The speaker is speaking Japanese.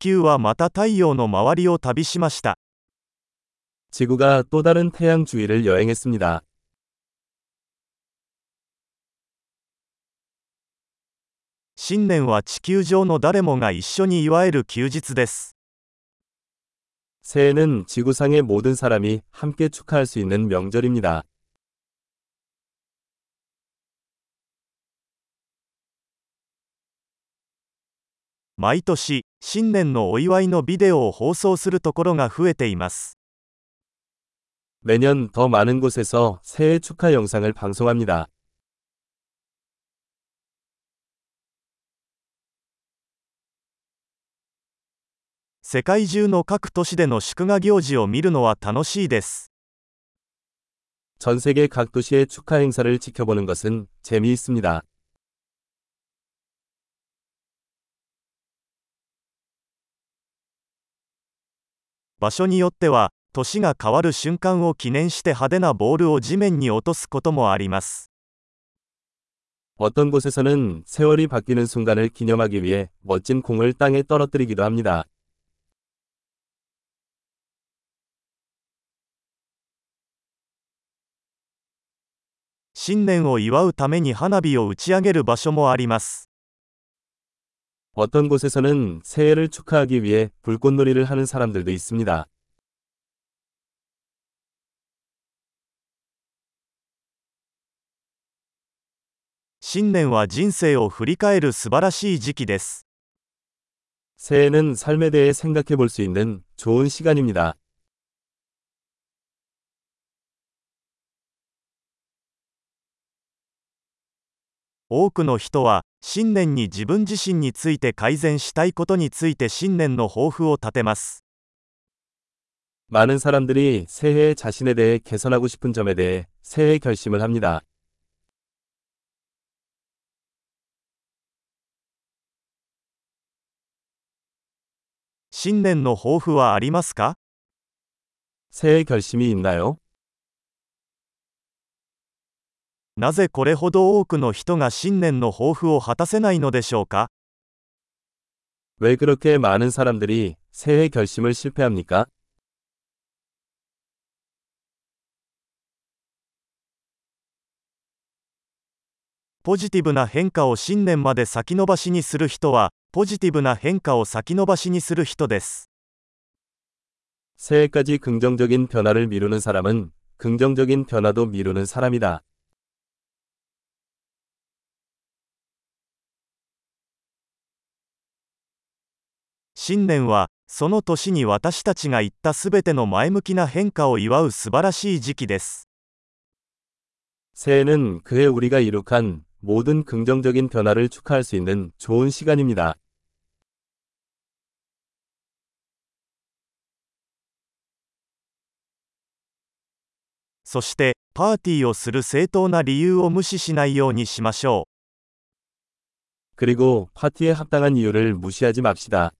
球はまた太陽の周りを旅しました 지구가 또 다른 태양 주위를 여행했습니다. 新年は地球上の誰もが一緒に祝える休日です 새해는 지구상의 모든 사람이 함께 축하할 수 있는 명절입니다. 毎年新年のお祝いのビデオを放送するところが増えています 매년 더 많은 곳에서 새해 축하 영상을 방송합니다. 世界中の各都市での祝賀行事を見るのは楽しいです 전 세계 각 도시의 축하 행사를 지켜보는 것은 재미있습니다. 場所によっては年が変わる瞬間を記念して派手なボールを地面に落とすこともあります 어떤 곳에서는 세월이 바뀌는 순간을 기념하기 위해 멋진 공을 땅에 떨어뜨리기도 합니다. 新年を祝うために花火を打ち上げる場所もあります 어떤 곳에서는 새해를 축하하기 위해 불꽃놀이를 하는 사람들도 있습니다. 新年は人生を振り返る素晴らしい時期です 새해는 삶에 대해 생각해 볼 수 있는 좋은 시간입니다. 多くの人は新年に自分自身について改善したいことについて新年の抱負を立てます 많은 사람들이 새해에 자신에 대해 개선하고 싶은 점에 대해 새해 결심을 합니다. 新年の抱負はありますか 새해 결심이 있나요? なぜこれほど多くの人が新年の抱負を果たせないのでしょうか 왜 그렇게 많은 사람들이 새해 결심을 실패합니까? ポジティブな変化を新年まで先延ばしにする人はポジティブな変化を先延ばしにする人です 새해까지 긍정적인 변화를 미루는 사람은 긍정적인 변화도 미루는 사람이다. 新年はその年に私たちが言ったすべての前向きな変化を祝う素晴らしい時期です 새해는 그해 우리가 이룩한 모든 긍정적인 변화를 축하할 수 있는 좋은 시간입니다. そしてパーティーをする正当な理由を無視しないようにしましょう 그리고 파티에 합당한 이유를 무시하지 맙시다.